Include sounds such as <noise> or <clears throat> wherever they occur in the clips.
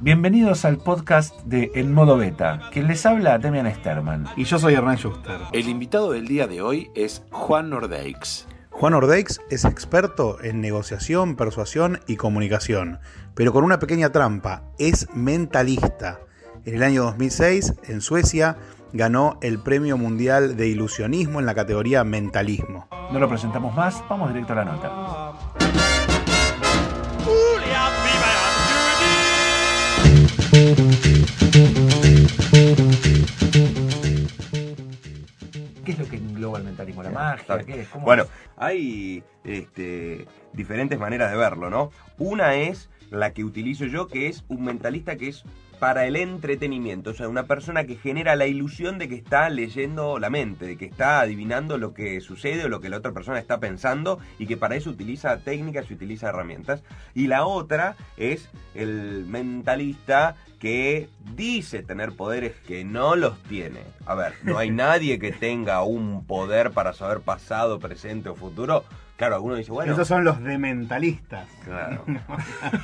Bienvenidos al podcast de En Modo Beta, que les habla Demian Sterman. Y yo soy Hernán Schuster. El invitado del día de hoy es Juan Nordeix. Juan Ordeix es experto en negociación, persuasión y comunicación, pero con una pequeña trampa, es mentalista. En el año 2006, en Suecia, ganó el Premio Mundial de Ilusionismo en la categoría Mentalismo. No lo presentamos más, vamos directo a la nota. Engloba el mentalismo? ¿La magia? ¿Qué es? ¿Cómo Bueno, es? hay este, diferentes maneras de verlo, ¿no? Una es la que utilizo yo, que es un mentalista que es para el entretenimiento, o sea, una persona que genera la ilusión de que está leyendo la mente, de que está adivinando lo que sucede o lo que la otra persona está pensando y que para eso utiliza técnicas y utiliza herramientas. Y la otra es el mentalista que dice tener poderes que no los tiene. A ver, no hay <laughs> nadie que tenga un poder para saber pasado, presente o futuro. Claro, alguno dice, bueno, Esos son los dementalistas. Claro. <laughs>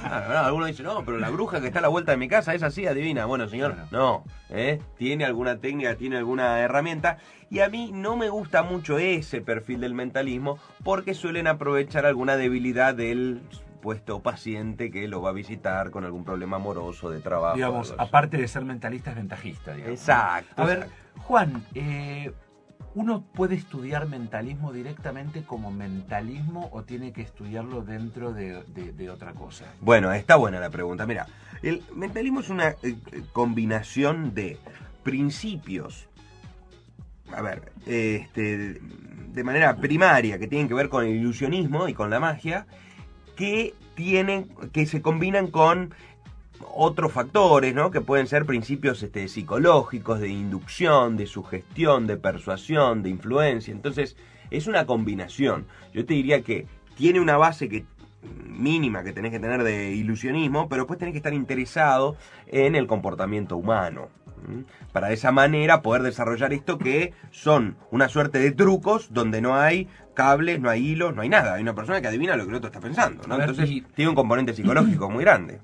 Claro, no, alguno dice, no, pero la bruja que está a la vuelta de mi casa es así, adivina. Bueno, señor, Claro. no. ¿eh? Tiene alguna técnica, tiene alguna herramienta. Y a mí no me gusta mucho ese perfil del mentalismo porque suelen aprovechar alguna debilidad del supuesto paciente que lo va a visitar con algún problema amoroso de trabajo. Digamos, aparte de ser mentalista, es ventajista. Digamos. Exacto. A ver, exacto. Juan, eh, ¿uno puede estudiar mentalismo directamente como mentalismo o tiene que estudiarlo dentro de, otra cosa? Bueno, está buena la pregunta. Mira, el mentalismo es una eh, combinación de principios, a ver, este, de manera primaria, que tienen que ver con el ilusionismo y con la magia, que tienen, que se combinan con otros factores, ¿no? Que pueden ser principios este, psicológicos, de inducción, de sugestión, de persuasión, de influencia. Entonces, es una combinación. Yo te diría que tiene una base que mínima que tenés que tener de ilusionismo, pero después tenés que estar interesado en el comportamiento humano. Para de esa manera poder desarrollar esto que son una suerte de trucos donde no hay cables, no hay hilos, no hay nada. Hay una persona que adivina lo que el otro está pensando. ¿no? Entonces tiene un componente psicológico muy grande.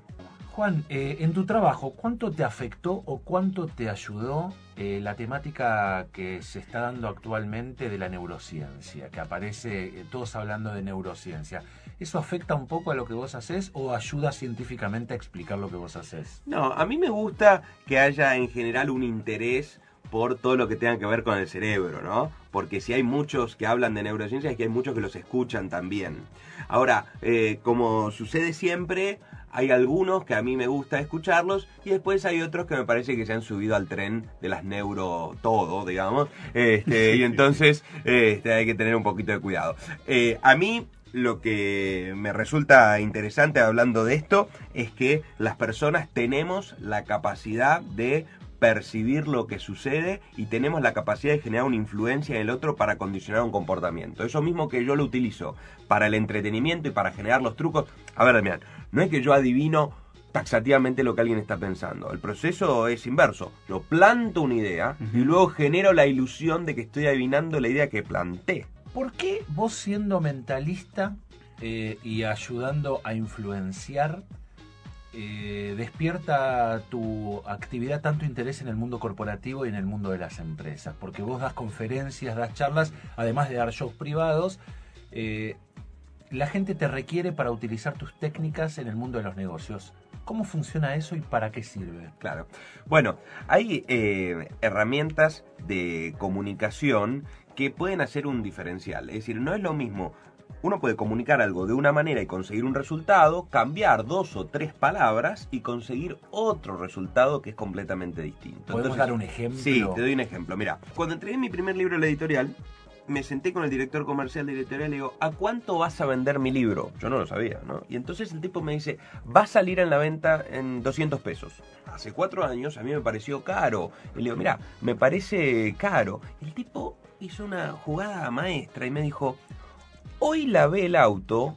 Juan, eh, en tu trabajo, ¿cuánto te afectó o cuánto te ayudó eh, la temática que se está dando actualmente de la neurociencia, que aparece eh, todos hablando de neurociencia? ¿Eso afecta un poco a lo que vos haces o ayuda científicamente a explicar lo que vos haces? No, a mí me gusta que haya en general un interés por todo lo que tenga que ver con el cerebro, ¿no? Porque si hay muchos que hablan de neurociencia es que hay muchos que los escuchan también. Ahora, como sucede siempre, hay algunos que a mí me gusta escucharlos y después hay otros que me parece que se han subido al tren de las neuro todo, digamos. Este, <laughs> y entonces este, hay que tener un poquito de cuidado. Eh, a mí lo que me resulta interesante hablando de esto es que las personas tenemos la capacidad de percibir lo que sucede y tenemos la capacidad de generar una influencia en el otro para condicionar un comportamiento. Eso mismo que yo lo utilizo para el entretenimiento y para generar los trucos. A ver, Damián, no es que yo adivino taxativamente lo que alguien está pensando. El proceso es inverso. Yo planto una idea y luego genero la ilusión de que estoy adivinando la idea que planté. ¿Por qué vos siendo mentalista eh, y ayudando a influenciar, eh, despierta tu actividad tanto interés en el mundo corporativo y en el mundo de las empresas? Porque vos das conferencias, das charlas, además de dar shows privados. eh, la gente te requiere para utilizar tus técnicas en el mundo de los negocios. ¿Cómo funciona eso y para qué sirve? Claro. Bueno, hay eh, herramientas de comunicación que pueden hacer un diferencial. Es decir, no es lo mismo. Uno puede comunicar algo de una manera y conseguir un resultado, cambiar dos o tres palabras y conseguir otro resultado que es completamente distinto. ¿Podemos dar un ejemplo? Sí, te doy un ejemplo. Mira, cuando entregué mi primer libro en la editorial, me senté con el director comercial de editorial y le digo, ¿a cuánto vas a vender mi libro? Yo no lo sabía, ¿no? Y entonces el tipo me dice, va a salir en la venta en 200 pesos. Hace cuatro años a mí me pareció caro. Y le digo, mira, me parece caro. El tipo hizo una jugada maestra y me dijo, hoy lavé el auto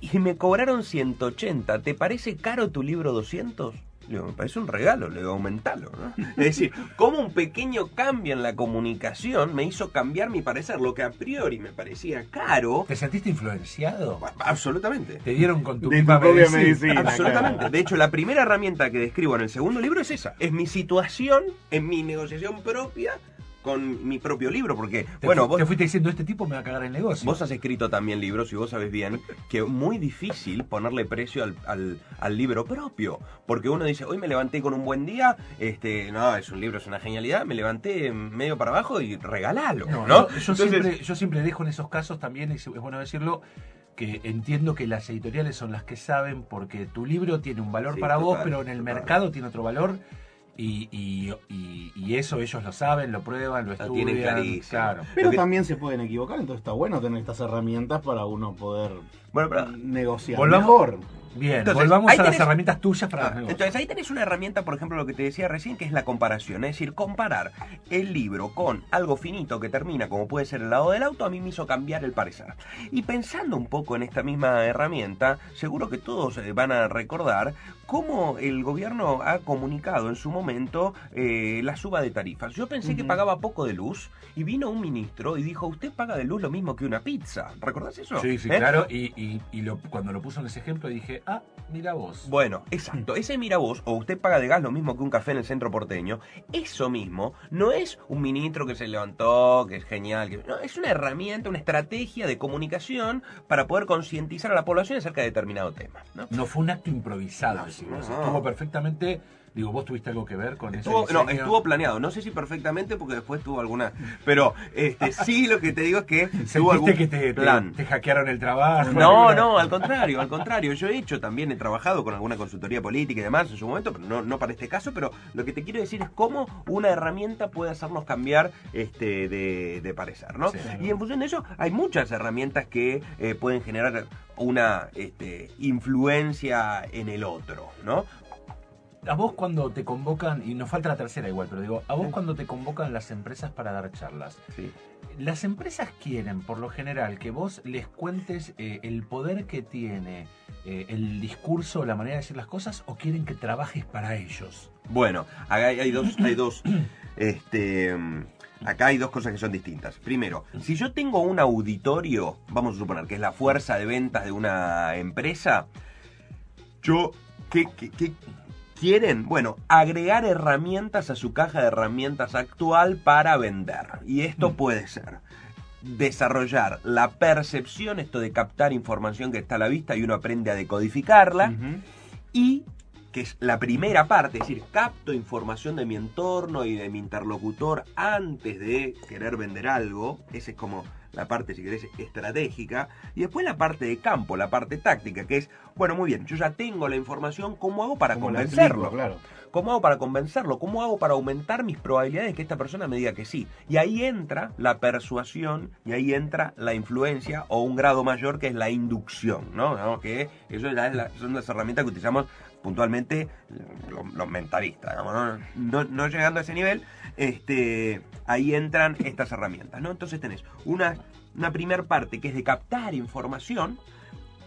y me cobraron 180. ¿Te parece caro tu libro 200? Le digo, me parece un regalo, le digo, aumentalo, ¿no? <laughs> Es decir, como un pequeño cambio en la comunicación me hizo cambiar mi parecer, lo que a priori me parecía caro. ¿Te sentiste influenciado? Absolutamente. Te dieron con tu De tu misma propia medicina. medicina. <laughs> Absolutamente. claro. De hecho, la primera herramienta que describo en el segundo libro es esa. Es mi situación en mi negociación propia con mi propio libro. Porque, Te, bueno, vos, te fuiste diciendo, este tipo me va a cagar el negocio. vos has escrito también libros y vos sabés bien que es muy difícil ponerle precio al, al- al libro propio. Porque uno dice, hoy me levanté con un buen día, este, no, es un libro, es una genialidad, me levanté medio para abajo y regalalo, ¿no? No, yo, yo Entonces- siempre, yo siempre dejo en esos casos también, es, bueno decirlo, que entiendo que las editoriales son las que saben porque tu libro tiene un valor Sí, para vos, total, pero en el total. mercado tiene otro valor. Y, y- y- y eso ellos lo saben, lo prueban, lo Lo estudian. tienen clarísimo. Claro. Pero que- también se pueden equivocar, entonces está bueno tener estas herramientas para uno poder Bueno, pero negociar Volvamos- mejor. Bien, Entonces, volvamos a las herramientas tuyas para Ah, los. Entonces ahí tenés una herramienta, por ejemplo, lo que te decía recién, que es la comparación. Es decir, comparar el libro con algo finito que termina, como puede ser el lado del auto, a mí me hizo cambiar el parecer. Y pensando un poco en esta misma herramienta, seguro que todos eh, van a recordar cómo el gobierno ha comunicado en su momento eh, la suba de tarifas. Yo pensé que pagaba poco de luz y vino un ministro y dijo, usted paga de luz lo mismo que una pizza. ¿Recordás eso? Sí, sí, ¿Eh? claro. Y, y- y lo- cuando lo puso en ese ejemplo dije, ah, mira vos. Bueno, exacto. Ese mira vos, o usted paga de gas lo mismo que un café en el centro porteño, eso mismo no es un ministro que se levantó, que es genial, que, no, es una herramienta, una estrategia de comunicación para poder concientizar a la población acerca de determinado tema. ¿no? No fue un acto improvisado, decimos. No. Estuvo perfectamente. Digo, vos tuviste algo que ver con ese Estuvo, no, diseño? estuvo planeado, no sé si perfectamente porque después tuvo alguna, pero este sí lo que te digo es que tuvo ¿Sentiste algún que te, plan. te hackearon el trabajo? No, alguna- no, al contrario, al contrario. Yo he hecho también, he trabajado con alguna consultoría política y demás en su momento, pero no, no para este caso, pero lo que te quiero decir es cómo una herramienta puede hacernos cambiar este de, de parecer, ¿no? Sí. Y en función de eso, hay muchas herramientas que eh, pueden generar una este, influencia en el otro, ¿no? A vos cuando te convocan, y nos falta la tercera igual, pero digo, a vos cuando te convocan las empresas para dar charlas, Sí. las empresas quieren, por lo general, que vos les cuentes eh, el poder que tiene eh, el discurso, la manera de decir las cosas, o quieren que trabajes para ellos. Bueno, acá hay, hay dos, hay dos, <clears throat> este, mm, acá hay dos cosas que son distintas. Primero, si yo tengo un auditorio, vamos a suponer que es la fuerza de ventas de una empresa, yo, ¿qué, qué- qué quieren? Bueno, agregar herramientas a su caja de herramientas actual para vender. Y esto puede ser desarrollar la percepción, esto de captar información que está a la vista y uno aprende a decodificarla y que es la primera parte, es decir, capto información de mi entorno y de mi interlocutor antes de querer vender algo, esa es como la parte, si querés, estratégica, y después la parte de campo, la parte táctica, que es, bueno, muy bien, yo ya tengo la información, ¿cómo hago para Como convencerlo? claro. ¿Cómo hago para convencerlo? ¿Cómo hago para aumentar mis probabilidades de que esta persona me diga que sí? Y ahí entra la persuasión y ahí entra la influencia o un grado mayor que es la inducción, ¿no? ¿No? Que eso ya es la- son las herramientas que utilizamos puntualmente los, mentalistas, digamos, ¿no? Llegando a ese nivel, este, ahí entran estas herramientas, ¿no? Entonces tenés una, una primer parte que es de captar información,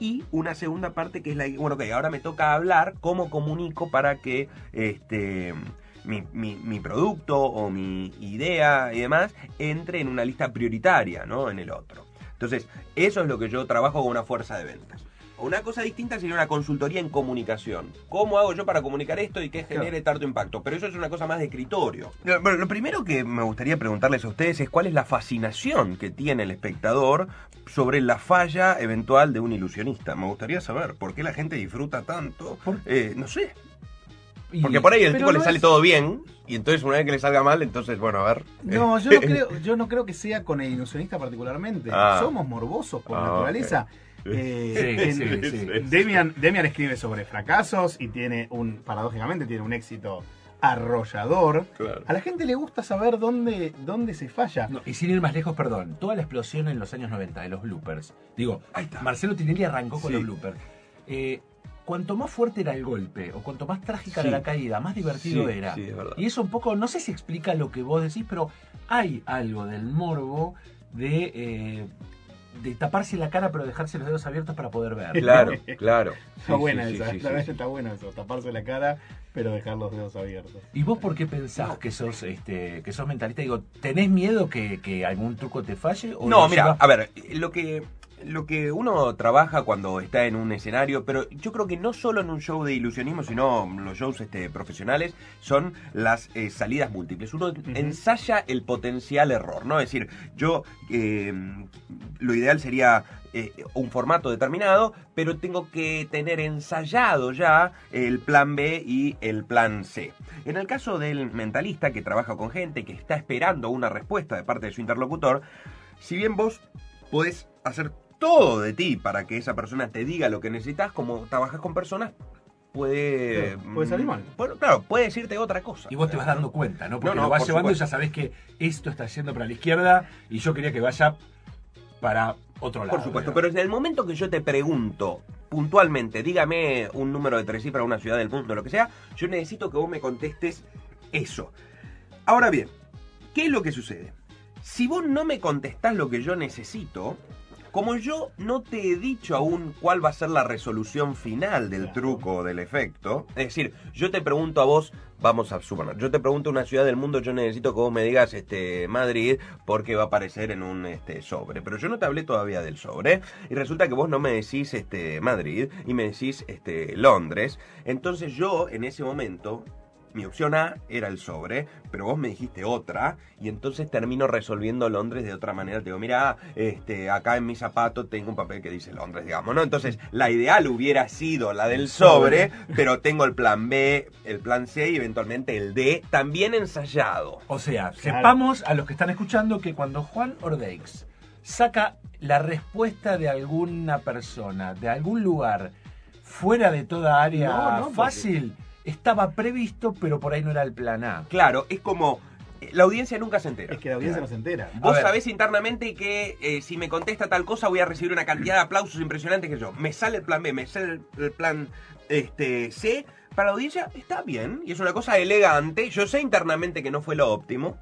y una segunda parte que es la bueno ok ahora me toca hablar cómo comunico para que este mi, mi- mi producto o mi idea y demás entre en una lista prioritaria no en el otro entonces eso es lo que yo trabajo con una fuerza de ventas una cosa distinta sería una consultoría en comunicación. ¿Cómo hago yo para comunicar esto y que genere tanto impacto? Pero eso es una cosa más de escritorio. Bueno, lo primero que me gustaría preguntarles a ustedes es cuál es la fascinación que tiene el espectador sobre la falla eventual de un ilusionista. Me gustaría saber por qué la gente disfruta tanto. ¿Por- Eh, no sé. Porque por ahí el pero tipo le sale es- todo bien y entonces una vez que le salga mal, entonces, bueno, a ver. No, yo no <laughs> creo, yo no creo que sea con el ilusionista particularmente. Ah. Somos morbosos por Ah, naturaleza. Eh, Sí, en- sí, sí. Demian, Demian escribe sobre fracasos y tiene un, paradójicamente, tiene un éxito arrollador. Claro. A la gente le gusta saber dónde, dónde se falla. No, y sin ir más lejos, perdón, toda la explosión en los años 90 de los bloopers. Digo, Ahí está. Marcelo Tinelli arrancó con Sí. los bloopers. Eh, cuanto más fuerte era el golpe o cuanto más trágica Sí. era la caída, más divertido Sí, era. sí, es verdad. Y eso un poco, no sé si explica lo que vos decís, pero hay algo del morbo de eh, de taparse la cara pero dejarse los dedos abiertos para poder ver. Claro, <laughs> claro. Está Sí, buena sí, esa, sí, sí, la verdad sí. está bueno eso, taparse la cara, pero dejar los dedos abiertos. ¿Y vos por qué pensás que sos este que sos mentalista? Digo, ¿tenés miedo que, que algún truco te falle? o No, mira, llevas- a ver, lo que, lo que uno trabaja cuando está en un escenario, pero yo creo que no solo en un show de ilusionismo, sino los shows este, profesionales, son las eh, salidas múltiples. Uno ensaya el potencial error, ¿no? Es decir, yo, eh, lo ideal sería eh, un formato determinado, pero tengo que tener ensayado ya el plan B y el plan C. En el caso del mentalista que trabaja con gente, que está esperando una respuesta de parte de su interlocutor, si bien vos podés hacer todo de ti para que esa persona te diga lo que necesitas, como trabajas con personas, puede... Claro, puede salir mal. mm, Bueno, claro, puede decirte otra cosa. Y vos te vas dando cuenta, ¿no? Porque No, no, lo vas por llevando supuesto. y ya sabés que esto está yendo para la izquierda y yo quería que vaya para otro lado. Por supuesto, pero en el momento que yo te pregunto puntualmente, dígame un número de tres cifras, una ciudad del mundo, lo que sea, yo necesito que vos me contestes eso. Ahora bien, ¿qué es lo que sucede? Si vos no me contestás lo que yo necesito, como yo no te he dicho aún cuál va a ser la resolución final del truco o del efecto, es decir, yo te pregunto a vos, vamos a suponer, yo te pregunto una ciudad del mundo, yo necesito que vos me digas este Madrid porque va a aparecer en un este sobre, pero yo no te hablé todavía del sobre y resulta que vos no me decís este Madrid y me decís este Londres, entonces yo en ese momento mi opción A era el sobre, pero vos me dijiste otra, y entonces termino resolviendo Londres de otra manera. Te digo, mira, este, acá en mi zapato tengo un papel que dice Londres, digamos, ¿no? Entonces, la ideal hubiera sido la del sobre, pero tengo el plan B, el plan C y eventualmente el D también ensayado. O sea, sepamos a los que están escuchando que cuando Juan Ordeix saca la respuesta de alguna persona, de algún lugar, fuera de toda área No, no, porque- fácil, estaba previsto, pero por ahí no era el plan A. Claro, es como... eh, La audiencia nunca se entera. Es que la audiencia no se entera. Vos sabés internamente que eh, si me contesta tal cosa voy a recibir una cantidad de aplausos impresionantes que yo. Me sale el plan B, me sale el, el plan este, C. Para la audiencia está bien y es una cosa elegante. Yo sé internamente que no fue lo óptimo.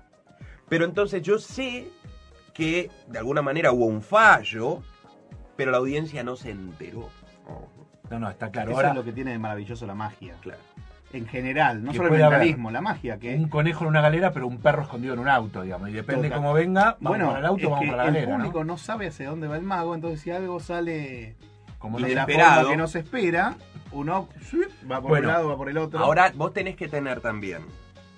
Pero entonces yo sé que de alguna manera hubo un fallo, pero la audiencia no se enteró. Oh, No, no, está claro. Eso Ahora, es lo que tiene de maravilloso la magia. claro. En general, no Que solo el mentalismo, la magia que un conejo en una galera, pero un perro escondido en un auto, digamos. Y depende Total. cómo venga, vamos bueno, para el auto, es vamos que para la el galera. ¿no? público ¿no? sabe hacia dónde va el mago, entonces si algo sale Como de no la forma que no se espera, uno va por Bueno, un lado, va por el otro. Ahora vos tenés que tener también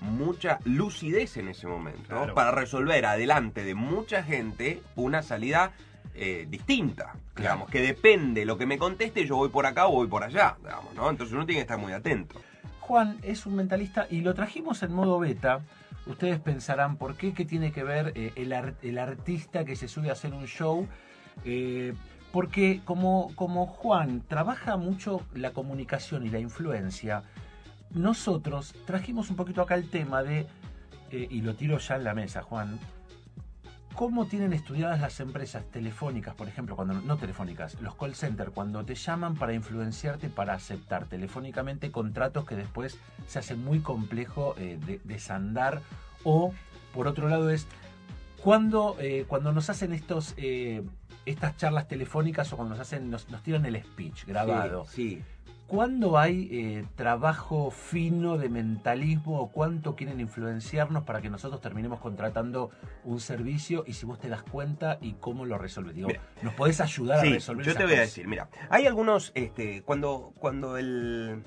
mucha lucidez en ese momento Claro. para resolver adelante de mucha gente una salida eh, distinta, digamos, que depende lo que me conteste, yo voy por acá o voy por allá, digamos, ¿no? Entonces uno tiene que estar muy atento. Juan es un mentalista y lo trajimos en modo beta. Ustedes pensarán, ¿por qué? ¿Qué tiene que ver eh, el, ar- el artista que se sube a hacer un show? Eh, porque como, como Juan trabaja mucho la comunicación y la influencia, nosotros trajimos un poquito acá el tema de, eh, y lo tiro ya en la mesa, Juan, cómo tienen estudiadas las empresas telefónicas, por ejemplo, cuando no telefónicas, los call centers, cuando te llaman para influenciarte, para aceptar telefónicamente contratos que después se hace muy complejo eh, de, desandar, o por otro lado es cuando, eh, cuando nos hacen estos eh, estas charlas telefónicas o cuando nos hacen nos tiran el speech grabado. Sí, ¿Cuándo hay eh, trabajo fino de mentalismo o cuánto quieren influenciarnos para que nosotros terminemos contratando un servicio y si vos te das cuenta y cómo lo resolves? Digo, Mira. ¿nos podés ayudar a resolver yo te voy a decir, mira, hay algunos, este, cuando, cuando el,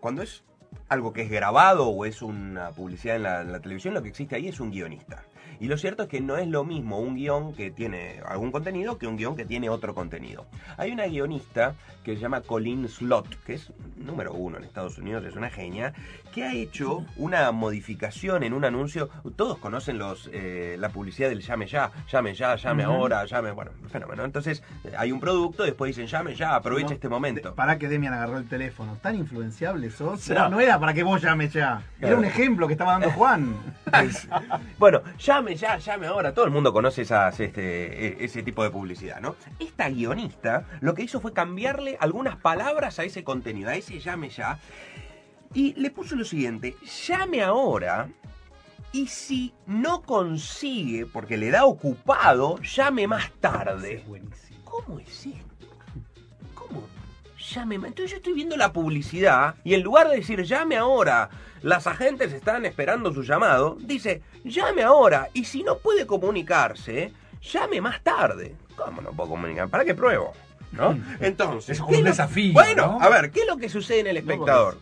cuando es algo que es grabado o es una publicidad en la, en la televisión, lo que existe ahí es un guionista. Y lo cierto es que no es lo mismo un guion que tiene algún contenido que un guion que tiene otro contenido. Hay una guionista que se llama Colleen Slot, que es número uno en Estados Unidos, es una genia, que ha hecho una modificación en un anuncio. Todos conocen los eh, la publicidad del llame ya, llame ya, llame ahora, llame, bueno, fenómeno. Entonces hay un producto, después dicen llame ya, aprovecha No, este momento. Para que Demian agarró el teléfono. Tan influenciable sos. <laughs> no, no era para que vos llames ya. Era un ejemplo que estaba dando Juan. <laughs> Bueno, llame ya, llame ahora. Todo el mundo conoce esas, este, e- ese tipo de publicidad, ¿no? Esta guionista lo que hizo fue cambiarle algunas palabras a ese contenido, a ese llame ya. Y le puso lo siguiente, llame ahora Y si no consigue, porque le da ocupado, llame más tarde. Es. ¿Cómo es esto? Más. Entonces yo estoy viendo la publicidad y en lugar de decir llame ahora, las agentes están esperando su llamado, dice llame ahora y si no puede comunicarse, llame más tarde. ¿Cómo no puedo comunicar? ¿Para qué pruebo? ¿No? Entonces. Es como ¿qué un lo- desafío, Bueno, ¿no? a ver, ¿qué es lo que sucede en el espectador?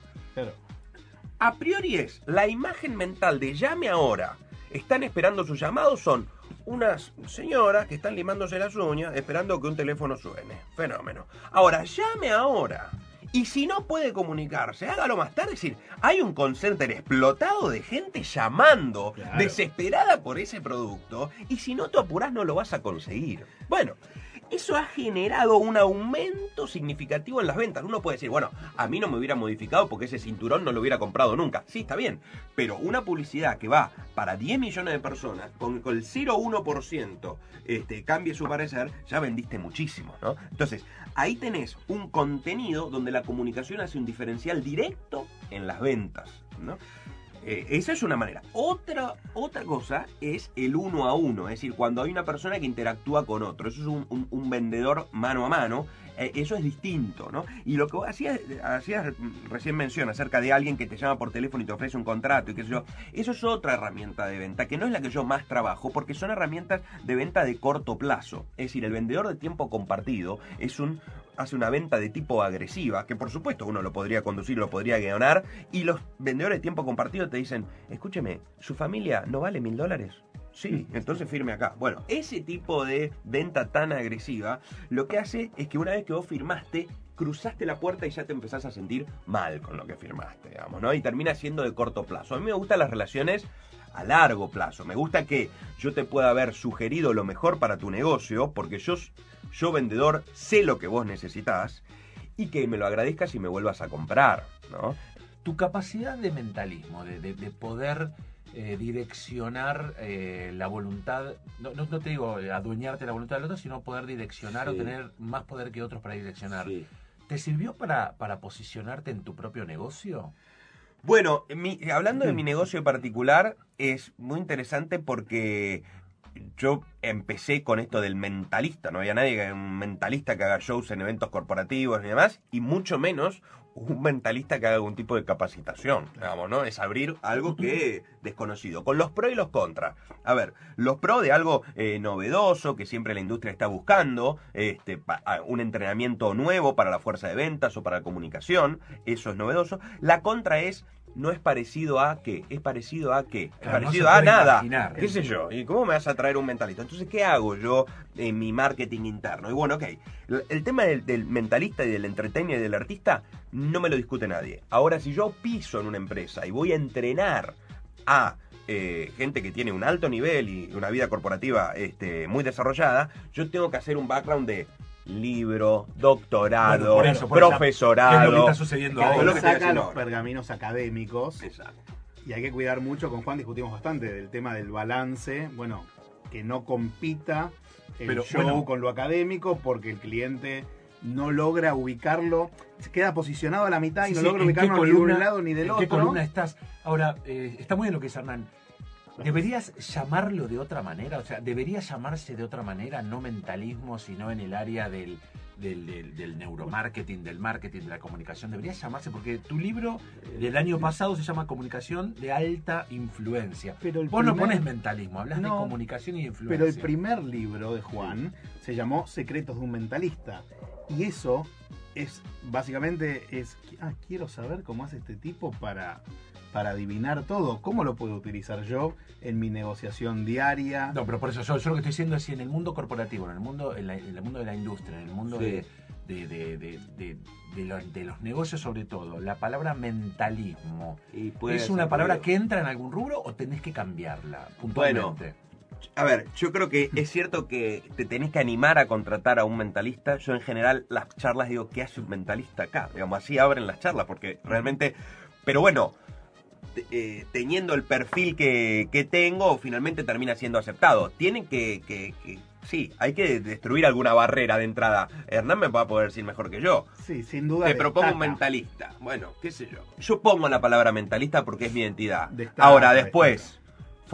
A priori es la imagen mental de llame ahora. Están esperando su llamado, son unas señoras que están limándose las uñas esperando que un teléfono suene. Fenómeno. Ahora, llame ahora. Y si no puede comunicarse, hágalo más tarde. Es decir, hay un call center explotado de gente llamando, Claro. desesperada por ese producto. Y si no te apurás, no lo vas a conseguir. Bueno, eso ha generado un aumento significativo en las ventas. Uno puede decir, bueno, a mí no me hubiera modificado porque ese cinturón no lo hubiera comprado nunca. Sí, está bien. Pero una publicidad que va para 10 millones de personas, con, con el 0,1% este, cambie su parecer, ya vendiste muchísimo, ¿no? Entonces, ahí tenés un contenido donde la comunicación hace un diferencial directo en las ventas, ¿no? Eh, esa es una manera. Otra, otra cosa es el uno a uno, es decir, cuando hay una persona que interactúa con otro. Eso es un, un- vendedor mano a mano. eh, eso es distinto, ¿no? Y lo que hacías, hacías mm, recién mención acerca de alguien que te llama por teléfono y te ofrece un contrato y qué sé yo, eso es otra herramienta de venta, que no es la que yo más trabajo, porque son herramientas de venta de corto plazo. Es decir, el vendedor de tiempo compartido es un hace una venta de tipo agresiva, que por supuesto uno lo podría conducir, lo podría guionar, y los vendedores de tiempo compartido te dicen, escúcheme, ¿su familia no vale mil dólares? Sí, entonces firme acá. Bueno, ese tipo de venta tan agresiva, lo que hace es que una vez que vos firmaste, cruzaste la puerta y ya te empezás a sentir mal con lo que firmaste, digamos, ¿no? Y termina siendo de corto plazo. A mí me gustan las relaciones a largo plazo. Me gusta que yo te pueda haber sugerido lo mejor para tu negocio, porque yo, yo vendedor sé lo que vos necesitas y que me lo agradezcas y me vuelvas a comprar, ¿no? tu capacidad de mentalismo, de, de- de poder eh, direccionar eh, la voluntad, no, no- no te digo adueñarte la voluntad del otro, sino poder direccionar o tener más poder que otros para direccionar. Sí. ¿Te sirvió para, para posicionarte en tu propio negocio? Bueno, mi- hablando de mi negocio en particular, es muy interesante porque yo empecé con esto del mentalista. No había nadie, que- un mentalista que haga shows en eventos corporativos y demás, y mucho menos un mentalista que haga algún tipo de capacitación, digamos, ¿no? Es abrir algo que desconocido, con los pros y los contras. A ver, los pros de algo eh, novedoso que siempre la industria está buscando, este, un entrenamiento nuevo para la fuerza de ventas o para la comunicación, eso es novedoso. La contra es no es parecido a qué, es parecido a qué, es Claro, parecido a nada. imaginar. ¿Qué sé yo? ¿Y cómo me vas a traer un mentalista? Entonces, ¿qué hago yo en mi marketing interno? Y bueno, ok, el, el tema del, del mentalista y del entertainer y del artista no me lo discute nadie. Ahora, si yo piso en una empresa y voy a entrenar a eh, gente que tiene un alto nivel y una vida corporativa este, muy desarrollada, yo tengo que hacer un background de libro, doctorado, Bueno, por eso, por eso. ¿Qué es lo que profesorado. está sucediendo ahora? lo que saca haciendo los ahora. pergaminos académicos. Exacto. Y hay que cuidar mucho, con Juan discutimos bastante del tema del balance, bueno, que no compita el Pero, show bueno. con lo académico porque el cliente no logra ubicarlo, se queda posicionado a la mitad y Sí, no sí, logra ¿en qué ubicarlo ni de un lado ni del ¿En otro. qué columna estás? Ahora, eh, está muy bien lo que dice Hernán. ¿Deberías llamarlo de otra manera? O sea, ¿debería llamarse de otra manera? No mentalismo, sino en el área del, del, del- del neuromarketing, del marketing, de la comunicación. Debería llamarse, porque tu libro del año pasado se llama Comunicación de Alta Influencia. Pero el Vos no pones mentalismo, hablas de comunicación y influencia. Pero el primer libro de Juan se llamó Secretos de un mentalista. Y eso es, básicamente, es, ah, quiero saber cómo hace este tipo para, para adivinar todo. ¿Cómo lo puedo utilizar yo en mi negociación diaria? No, pero por eso yo, yo lo que estoy diciendo es si en el mundo corporativo, en el mundo, en, la- en el mundo de la industria, en el mundo Sí. de, de, de- de- de- de lo- de los negocios sobre todo, la palabra mentalismo, Y puede ¿es una palabra que entra en algún rubro o tenés que cambiarla puntualmente? A ver, yo creo que es cierto que te tenés que animar a contratar a un mentalista. Yo en general las charlas digo, ¿qué hace un mentalista acá? Digamos, así abren las charlas, porque realmente... Pero bueno, eh, teniendo el perfil que, que tengo, finalmente termina siendo aceptado. Tienen que, que- que- Sí, hay que destruir alguna barrera de entrada. Hernán me va a poder decir mejor que yo. Sí, sin duda. Te propongo un mentalista. Bueno, qué sé yo. Yo pongo la palabra mentalista porque es mi identidad. Destaca, Ahora, después,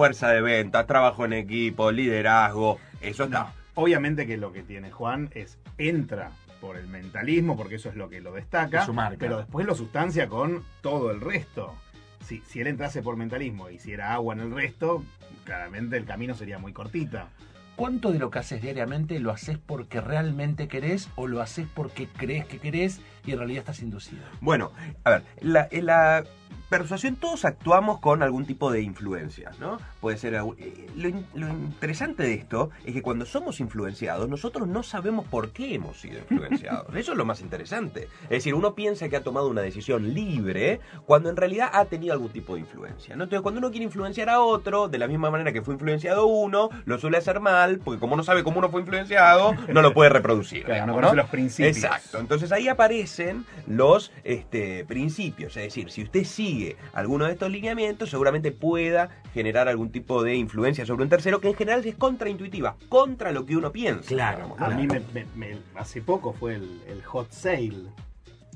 fuerza de ventas, trabajo en equipo, liderazgo, eso está. No, obviamente que lo que tiene Juan es entra por el mentalismo, porque eso es lo que lo destaca, Es su marca. pero después lo sustancia con todo el resto. Si, si él entrase por mentalismo y hiciera agua en el resto, claramente el camino sería muy cortita. ¿Cuánto de lo que haces diariamente lo haces porque realmente querés o lo haces porque crees que querés y en realidad estás inducido? Bueno, a ver, la, en la persuasión todos actuamos con algún tipo de influencia, ¿no? Puede ser... eh, Lo, in- lo interesante de esto es que cuando somos influenciados, nosotros no sabemos por qué hemos sido influenciados. <laughs> Eso es lo más interesante. Es decir, uno piensa que ha tomado una decisión libre cuando en realidad ha tenido algún tipo de influencia, ¿no? Entonces, cuando uno quiere influenciar a otro, de la misma manera que fue influenciado uno, lo suele hacer mal, porque como no sabe cómo uno fue influenciado, no lo puede reproducir. Claro, no digamos, conoce los principios. Exacto. Entonces ahí los este, principios. Es decir, si usted sigue alguno de estos lineamientos, seguramente pueda generar algún tipo de influencia sobre un tercero que en general es contraintuitiva, contra lo que uno piensa. Claro. digamos, A mí me, me- me- hace poco fue el, el hot sale.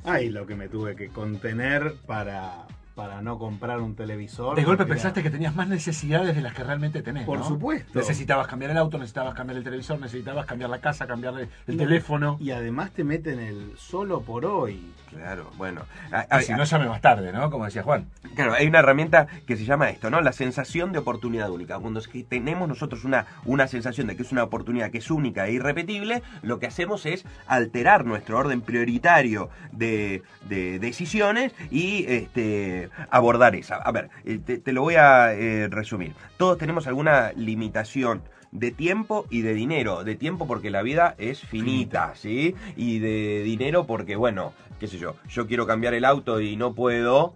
Ay, lo que me tuve que contener para, para no comprar un televisor. De golpe pensaste era- que tenías más necesidades de las que realmente tenés. Por ¿no? supuesto. Necesitabas cambiar el auto, necesitabas cambiar el televisor, necesitabas cambiar la casa, cambiar el, Y- teléfono. Y además te meten el solo por hoy. Claro, bueno. A- a- Y si no, llame más tarde, ¿no? Como decía Juan. Claro, hay una herramienta que se llama esto, ¿no? La sensación de oportunidad única. Cuando es que tenemos nosotros una, una sensación de que es una oportunidad que es única e irrepetible, lo que hacemos es alterar nuestro orden prioritario de, de decisiones y este, abordar esa. A ver, eh, te, te lo voy a eh, resumir. Todos tenemos alguna limitación de tiempo y de dinero. De tiempo porque la vida es finita, ¿sí? Y de dinero porque, bueno, qué sé yo, yo quiero cambiar el auto y no puedo.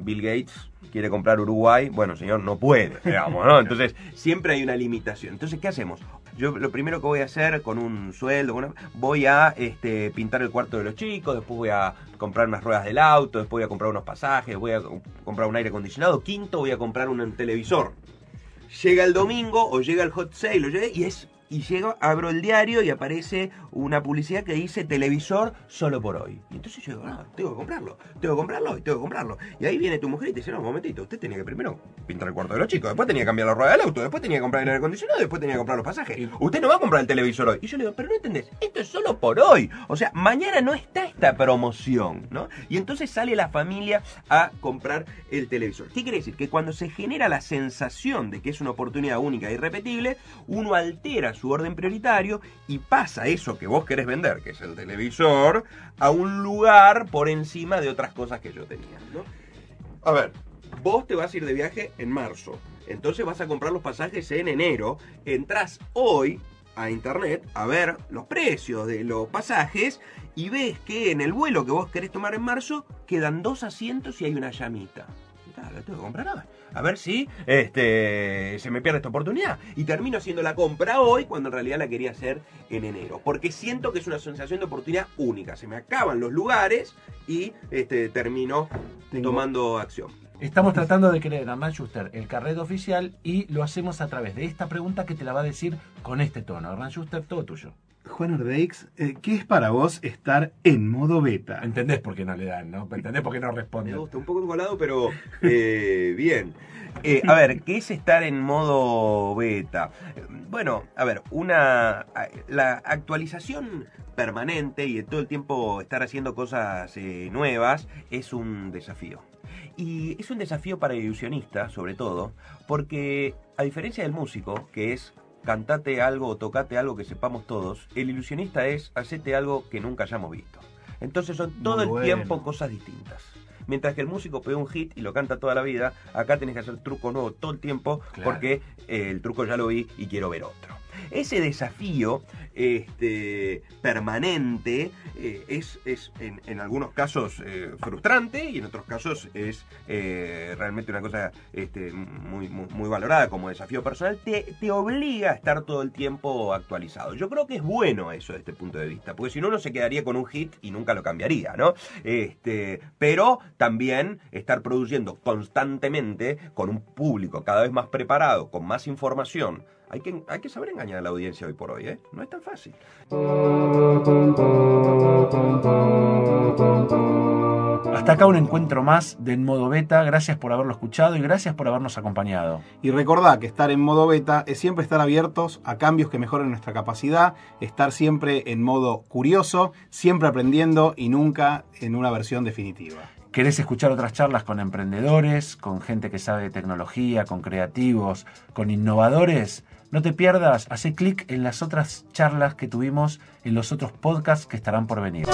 Bill Gates quiere comprar Uruguay, bueno, señor, no puede, digamos, ¿no? <laughs> Entonces, siempre hay una limitación. Entonces, ¿qué hacemos? Yo lo primero que voy a hacer con un sueldo, voy a este, pintar el cuarto de los chicos, después voy a comprar unas ruedas del auto, después voy a comprar unos pasajes, voy a co- comprar un aire acondicionado, quinto voy a comprar un televisor. Llega el domingo o llega el hot sale o llega- y es y llego, abro el diario y aparece una publicidad que dice televisor solo por hoy. Y entonces yo digo, no, tengo que comprarlo, tengo que comprarlo y tengo que comprarlo. Y ahí viene tu mujer y te dice, no, un momentito, usted tenía que primero pintar el cuarto de los chicos, después tenía que cambiar la rueda del auto, después tenía que comprar el aire acondicionado, después tenía que comprar los pasajes. Usted no va a comprar el televisor hoy. Y yo le digo, pero no entendés, esto es solo por hoy. O sea, mañana no está esta promoción, ¿no? Y entonces sale la familia a comprar el televisor. ¿Qué quiere decir? Que cuando se genera la sensación de que es una oportunidad única e irrepetible, uno altera su orden prioritario y pasa eso que vos querés vender, que es el televisor, a un lugar por encima de otras cosas que yo tenía, ¿no? A ver, vos te vas a ir de viaje en marzo, entonces vas a comprar los pasajes en enero, entras hoy a internet a ver los precios de los pasajes y ves que en el vuelo que vos querés tomar en marzo quedan dos asientos y hay una llamita. Lo tengo que comprar ahora. A ver si este, se me pierde esta oportunidad. Y termino haciendo la compra hoy cuando en realidad la quería hacer en enero. Porque siento que es una sensación de oportunidad única. Se me acaban los lugares y este, termino Tengo- tomando acción. Estamos tratando de creer a Hernán Schuster el carrete oficial y lo hacemos a través de esta pregunta que te la va a decir con este tono. Hernán Schuster, todo tuyo. Juan Ordeix, eh, ¿qué es para vos estar en modo beta? ¿Entendés por qué no le dan, no? ¿Entendés por qué no Me responde? gusta, un poco colado, pero eh, <laughs> bien. Eh, a ver, ¿qué es estar en modo beta? Bueno, a ver, una la actualización permanente y de todo el tiempo estar haciendo cosas eh, nuevas es un desafío. Y es un desafío para el ilusionista, sobre todo, porque a diferencia del músico, que es cantate algo o tocate algo que sepamos todos, el ilusionista es hacete algo que nunca hayamos visto. Entonces son todo el tiempo cosas distintas. Mientras que el músico pega un hit y lo canta toda la vida, acá tenés que hacer truco nuevo todo el tiempo Claro. porque eh, el truco ya lo vi y quiero ver otro. Ese desafío este, permanente eh, es, es en, en algunos casos eh, frustrante y en otros casos es eh, realmente una cosa este, muy, muy, valorada como desafío personal. Te, te obliga a estar todo el tiempo actualizado. Yo creo que es bueno eso desde este punto de vista, porque si no uno se quedaría con un hit y nunca lo cambiaría, ¿no? Este, pero también estar produciendo constantemente con un público cada vez más preparado, con más información. Hay que, hay que saber engañar a la audiencia hoy por hoy, ¿eh? No es tan fácil. Hasta Hasta acá un encuentro más de En Modo Beta. Gracias por haberlo escuchado y gracias por habernos acompañado. Y recordá que estar en modo beta es siempre estar abiertos a cambios que mejoren nuestra capacidad, estar siempre en modo curioso, siempre aprendiendo y nunca en una versión definitiva. ¿Querés escuchar otras charlas con emprendedores, con gente que sabe de tecnología, con creativos, con innovadores? No te pierdas, hace clic en las otras charlas que tuvimos en los otros podcasts que estarán por venir.